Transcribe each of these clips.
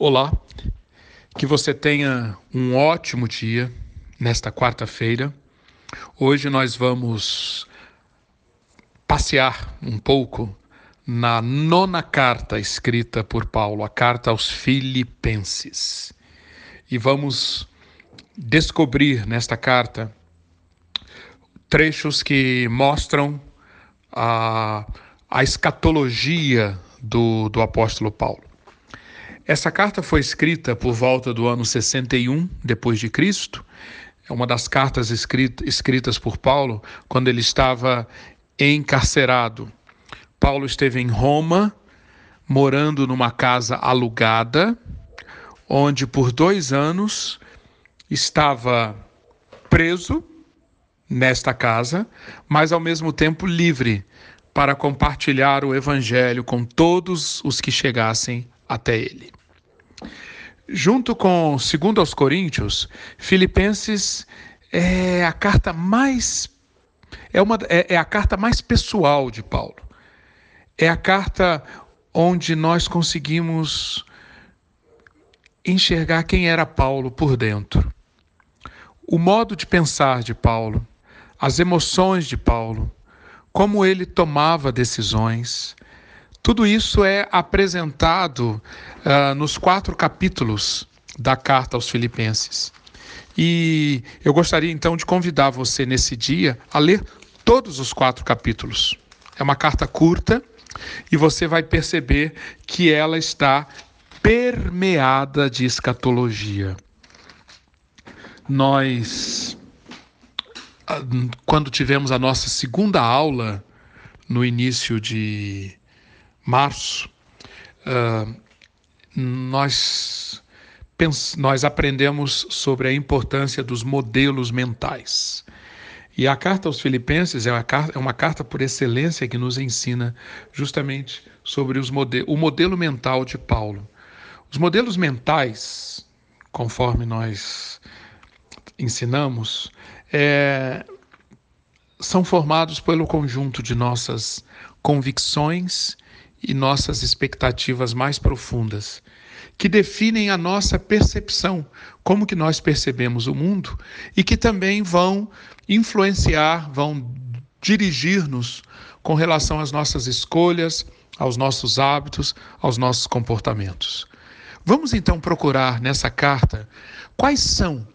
Olá, que você tenha um ótimo dia nesta quarta-feira. Hoje nós vamos passear um pouco na nona carta escrita por Paulo, a carta aos Filipenses. E vamos descobrir nesta carta trechos que mostram a, a escatologia do, do apóstolo Paulo. Essa carta foi escrita por volta do ano 61 depois de Cristo. É uma das cartas escritas por Paulo quando ele estava encarcerado. Paulo esteve em Roma, morando numa casa alugada, onde por dois anos estava preso nesta casa, mas ao mesmo tempo livre para compartilhar o evangelho com todos os que chegassem até ele. Junto com 2 aos Coríntios, Filipenses é a carta mais é, uma, é, é a carta mais pessoal de Paulo. É a carta onde nós conseguimos enxergar quem era Paulo por dentro. O modo de pensar de Paulo, as emoções de Paulo, como ele tomava decisões, tudo isso é apresentado uh, nos quatro capítulos da carta aos Filipenses. E eu gostaria então de convidar você nesse dia a ler todos os quatro capítulos. É uma carta curta e você vai perceber que ela está permeada de escatologia. Nós, ah, quando tivemos a nossa segunda aula no início de março, uh, nós, nós aprendemos sobre a importância dos modelos mentais. E a carta aos Filipenses é uma carta, é uma carta por excelência que nos ensina justamente sobre os mode o modelo mental de Paulo. Os modelos mentais, conforme nós ensinamos, é, são formados pelo conjunto de nossas convicções e nossas expectativas mais profundas, que definem a nossa percepção, como que nós percebemos o mundo e que também vão influenciar, vão dirigir-nos com relação às nossas escolhas, aos nossos hábitos, aos nossos comportamentos. Vamos então procurar nessa carta quais são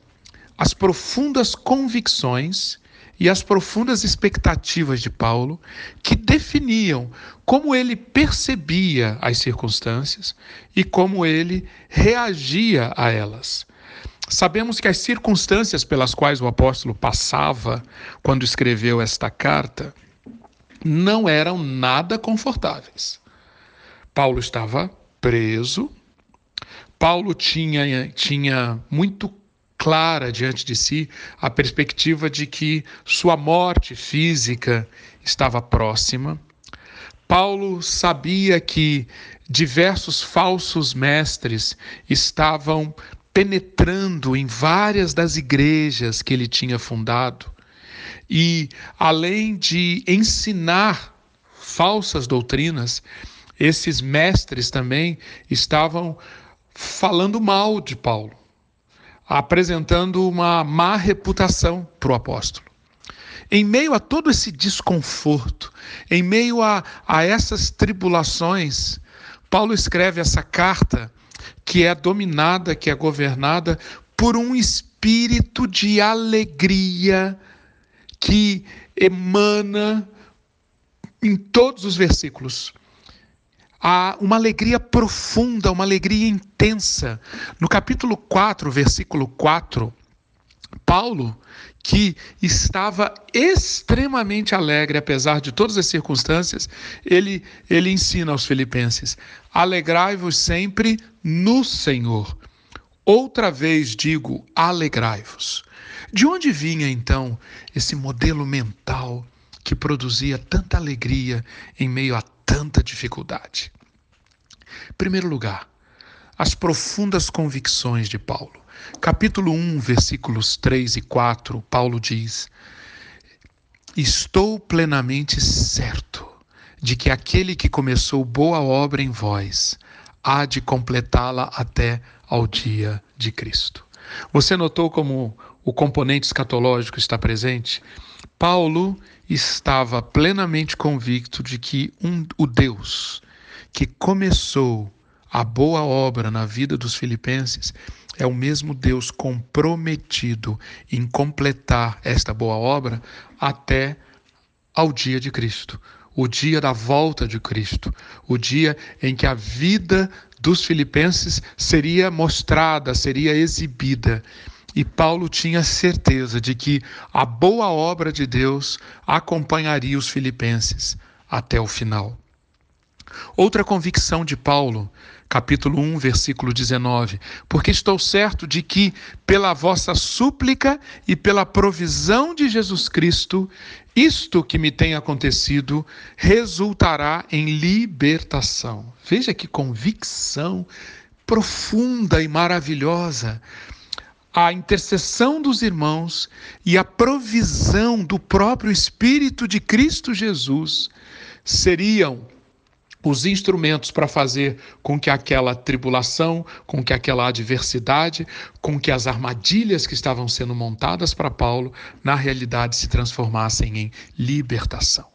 as profundas convicções e as profundas expectativas de Paulo, que definiam como ele percebia as circunstâncias e como ele reagia a elas. Sabemos que as circunstâncias pelas quais o apóstolo passava quando escreveu esta carta não eram nada confortáveis. Paulo estava preso, Paulo tinha, tinha muito clara diante de si a perspectiva de que sua morte física estava próxima. Paulo sabia que diversos falsos mestres estavam penetrando em várias das igrejas que ele tinha fundado. E, além de ensinar falsas doutrinas, esses mestres também estavam falando mal de Paulo apresentando uma má reputação para o apóstolo. Em meio a todo esse desconforto, em meio a, a essas tribulações, Paulo escreve essa carta que é dominada, que é governada por um espírito de alegria que emana em todos os versículos há uma alegria profunda, uma alegria intensa. No capítulo 4, versículo 4, Paulo, que estava extremamente alegre, apesar de todas as circunstâncias, ele, ele ensina aos filipenses: alegrai-vos sempre no Senhor. Outra vez digo, alegrai-vos. De onde vinha então esse modelo mental que produzia tanta alegria em meio a tanta dificuldade? Em primeiro lugar, as profundas convicções de Paulo. Capítulo 1, versículos 3 e 4, Paulo diz: Estou plenamente certo de que aquele que começou boa obra em vós há de completá-la até ao dia de Cristo. Você notou como o componente escatológico está presente? Paulo estava plenamente convicto de que um, o Deus que começou a boa obra na vida dos filipenses é o mesmo Deus comprometido em completar esta boa obra até ao dia de Cristo, o dia da volta de Cristo, o dia em que a vida dos filipenses seria mostrada, seria exibida. E Paulo tinha certeza de que a boa obra de Deus acompanharia os filipenses até o final. Outra convicção de Paulo, capítulo 1, versículo 19: Porque estou certo de que, pela vossa súplica e pela provisão de Jesus Cristo, isto que me tem acontecido resultará em libertação. Veja que convicção profunda e maravilhosa. A intercessão dos irmãos e a provisão do próprio Espírito de Cristo Jesus seriam os instrumentos para fazer com que aquela tribulação, com que aquela adversidade, com que as armadilhas que estavam sendo montadas para Paulo, na realidade se transformassem em libertação.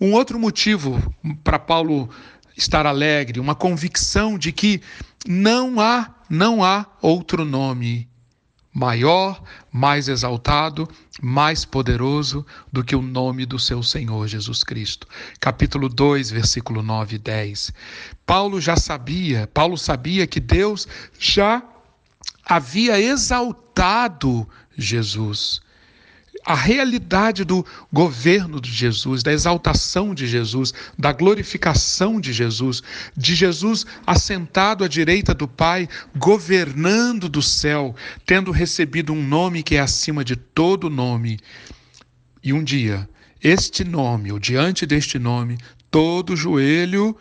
Um outro motivo para Paulo estar alegre, uma convicção de que não há, não há outro nome maior, mais exaltado, mais poderoso do que o nome do seu Senhor Jesus Cristo. Capítulo 2, versículo 9 e 10. Paulo já sabia, Paulo sabia que Deus já havia exaltado Jesus a realidade do governo de Jesus, da exaltação de Jesus, da glorificação de Jesus, de Jesus assentado à direita do Pai, governando do céu, tendo recebido um nome que é acima de todo nome. E um dia, este nome, ou diante deste nome, todo joelho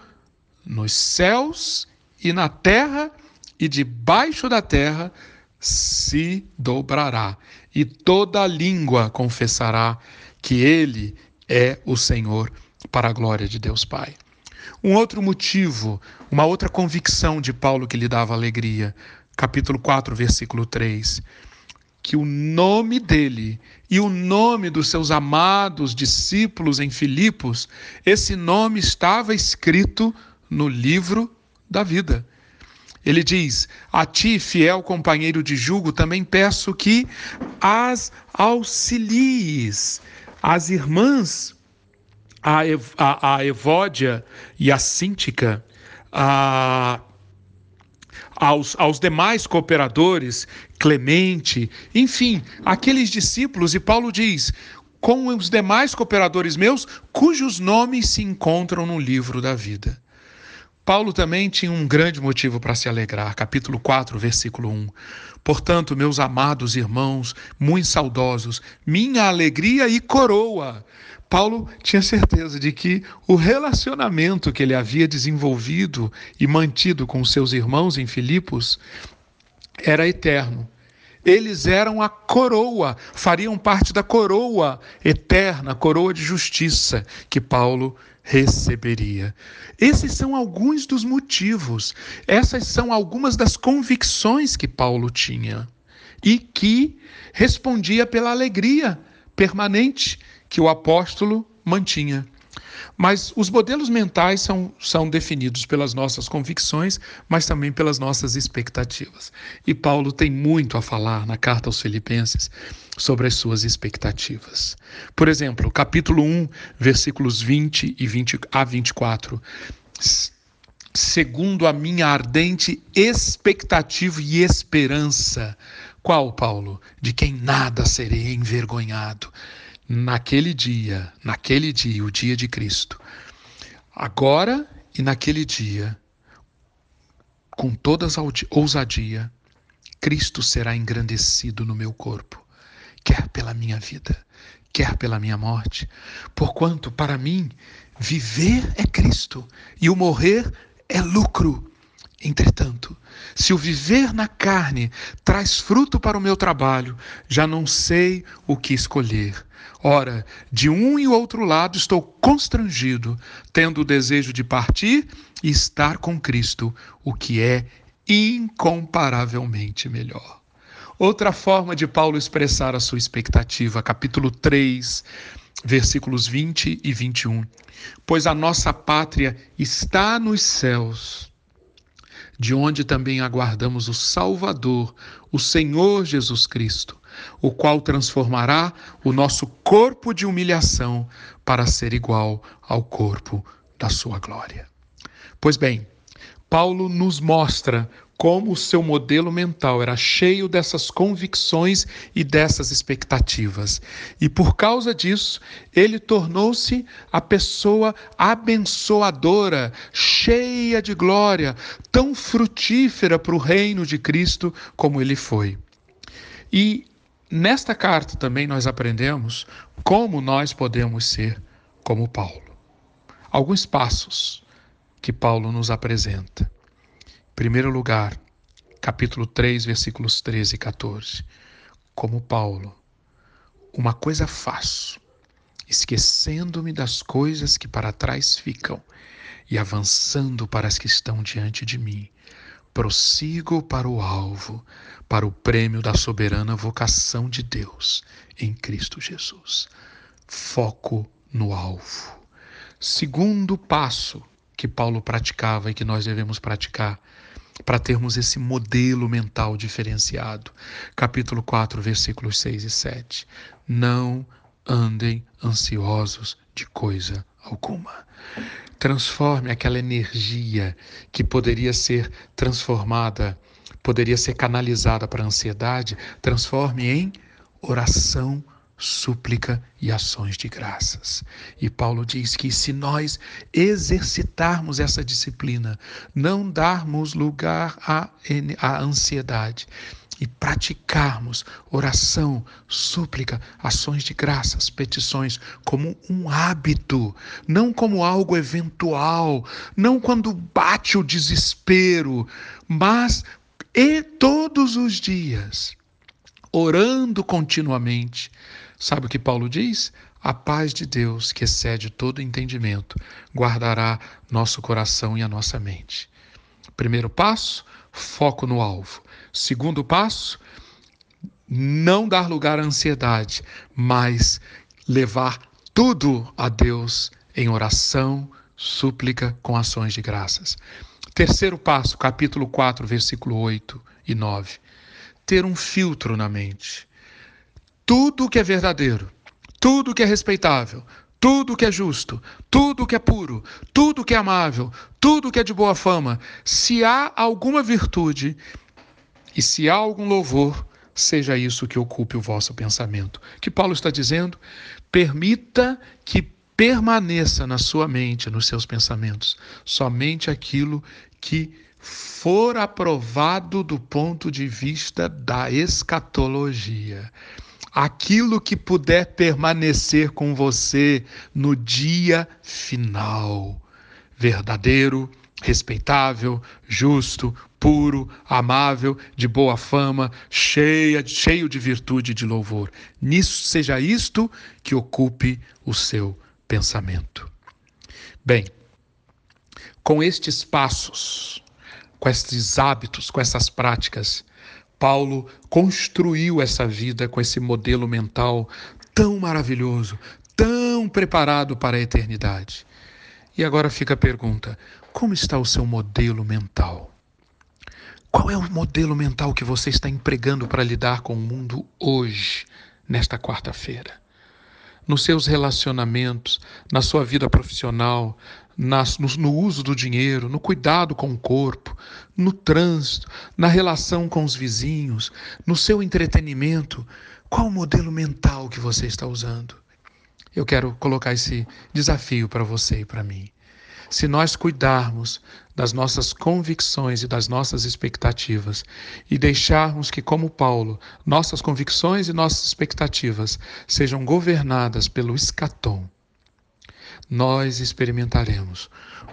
nos céus e na terra e debaixo da terra se dobrará, e toda língua confessará que Ele é o Senhor, para a glória de Deus Pai. Um outro motivo, uma outra convicção de Paulo que lhe dava alegria, capítulo 4, versículo 3, que o nome dele e o nome dos seus amados discípulos em Filipos, esse nome estava escrito no livro da vida. Ele diz: A ti, fiel companheiro de jugo, também peço que as auxilies. As irmãs, a, a, a Evódia e a Síntica, a, aos, aos demais cooperadores, Clemente, enfim, aqueles discípulos, e Paulo diz: com os demais cooperadores meus, cujos nomes se encontram no livro da vida. Paulo também tinha um grande motivo para se alegrar. Capítulo 4, versículo 1. Portanto, meus amados irmãos, muito saudosos, minha alegria e coroa. Paulo tinha certeza de que o relacionamento que ele havia desenvolvido e mantido com seus irmãos em Filipos era eterno. Eles eram a coroa, fariam parte da coroa eterna, coroa de justiça que Paulo receberia. Esses são alguns dos motivos, essas são algumas das convicções que Paulo tinha e que respondia pela alegria permanente que o apóstolo mantinha. Mas os modelos mentais são, são definidos pelas nossas convicções, mas também pelas nossas expectativas. E Paulo tem muito a falar na carta aos Filipenses sobre as suas expectativas. Por exemplo, capítulo 1, versículos 20 e 20 a 24. Segundo a minha ardente expectativa e esperança. Qual, Paulo? De quem nada serei envergonhado naquele dia, naquele dia, o dia de Cristo. Agora e naquele dia, com toda ousadia, Cristo será engrandecido no meu corpo, quer pela minha vida, quer pela minha morte, porquanto para mim viver é Cristo e o morrer é lucro. Entretanto, se o viver na carne traz fruto para o meu trabalho, já não sei o que escolher. Ora, de um e outro lado estou constrangido, tendo o desejo de partir e estar com Cristo, o que é incomparavelmente melhor. Outra forma de Paulo expressar a sua expectativa, capítulo 3, versículos 20 e 21. Pois a nossa pátria está nos céus, de onde também aguardamos o Salvador, o Senhor Jesus Cristo, o qual transformará o nosso corpo de humilhação para ser igual ao corpo da sua glória. Pois bem, Paulo nos mostra como o seu modelo mental era cheio dessas convicções e dessas expectativas. E por causa disso, ele tornou-se a pessoa abençoadora, cheia de glória, tão frutífera para o reino de Cristo como ele foi. E nesta carta também nós aprendemos como nós podemos ser como Paulo. Alguns passos que Paulo nos apresenta. Primeiro lugar, capítulo 3, versículos 13 e 14. Como Paulo, uma coisa faço, esquecendo-me das coisas que para trás ficam e avançando para as que estão diante de mim. Prossigo para o alvo, para o prêmio da soberana vocação de Deus em Cristo Jesus. Foco no alvo. Segundo passo que Paulo praticava e que nós devemos praticar para termos esse modelo mental diferenciado. Capítulo 4, versículos 6 e 7. Não andem ansiosos de coisa alguma. Transforme aquela energia que poderia ser transformada, poderia ser canalizada para a ansiedade, transforme em oração súplica e ações de graças. E Paulo diz que se nós exercitarmos essa disciplina, não darmos lugar à, à ansiedade, e praticarmos oração, súplica, ações de graças, petições como um hábito, não como algo eventual, não quando bate o desespero, mas e todos os dias, orando continuamente, Sabe o que Paulo diz? A paz de Deus, que excede todo entendimento, guardará nosso coração e a nossa mente. Primeiro passo, foco no alvo. Segundo passo, não dar lugar à ansiedade, mas levar tudo a Deus em oração, súplica com ações de graças. Terceiro passo, capítulo 4, versículo 8 e 9. Ter um filtro na mente tudo que é verdadeiro, tudo que é respeitável, tudo que é justo, tudo que é puro, tudo que é amável, tudo que é de boa fama, se há alguma virtude e se há algum louvor, seja isso que ocupe o vosso pensamento. Que Paulo está dizendo? Permita que permaneça na sua mente, nos seus pensamentos, somente aquilo que for aprovado do ponto de vista da escatologia aquilo que puder permanecer com você no dia final. Verdadeiro, respeitável, justo, puro, amável, de boa fama, cheia, cheio de virtude e de louvor. Nisso seja isto que ocupe o seu pensamento. Bem, com estes passos, com estes hábitos, com essas práticas, Paulo construiu essa vida com esse modelo mental tão maravilhoso, tão preparado para a eternidade. E agora fica a pergunta: como está o seu modelo mental? Qual é o modelo mental que você está empregando para lidar com o mundo hoje, nesta quarta-feira? Nos seus relacionamentos, na sua vida profissional, nas, no, no uso do dinheiro, no cuidado com o corpo, no trânsito, na relação com os vizinhos, no seu entretenimento. Qual o modelo mental que você está usando? Eu quero colocar esse desafio para você e para mim. Se nós cuidarmos das nossas convicções e das nossas expectativas e deixarmos que, como Paulo, nossas convicções e nossas expectativas sejam governadas pelo escatom, nós experimentaremos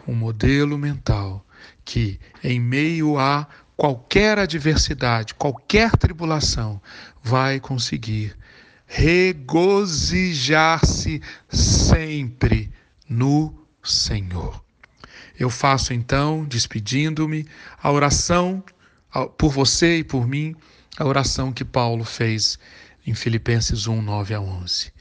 um modelo mental que, em meio a qualquer adversidade, qualquer tribulação, vai conseguir regozijar-se sempre no Senhor. Eu faço então, despedindo-me, a oração por você e por mim, a oração que Paulo fez em Filipenses 1, 9 a 11.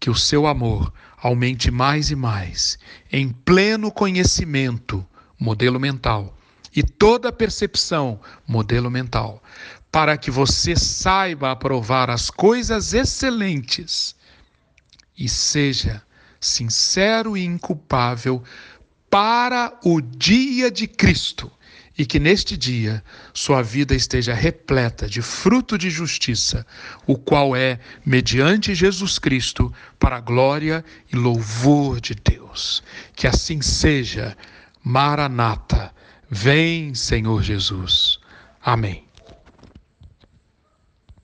Que o seu amor aumente mais e mais, em pleno conhecimento, modelo mental, e toda percepção, modelo mental, para que você saiba aprovar as coisas excelentes e seja sincero e inculpável para o dia de Cristo e que neste dia sua vida esteja repleta de fruto de justiça, o qual é, mediante Jesus Cristo, para a glória e louvor de Deus. Que assim seja. Maranata. Vem, Senhor Jesus. Amém.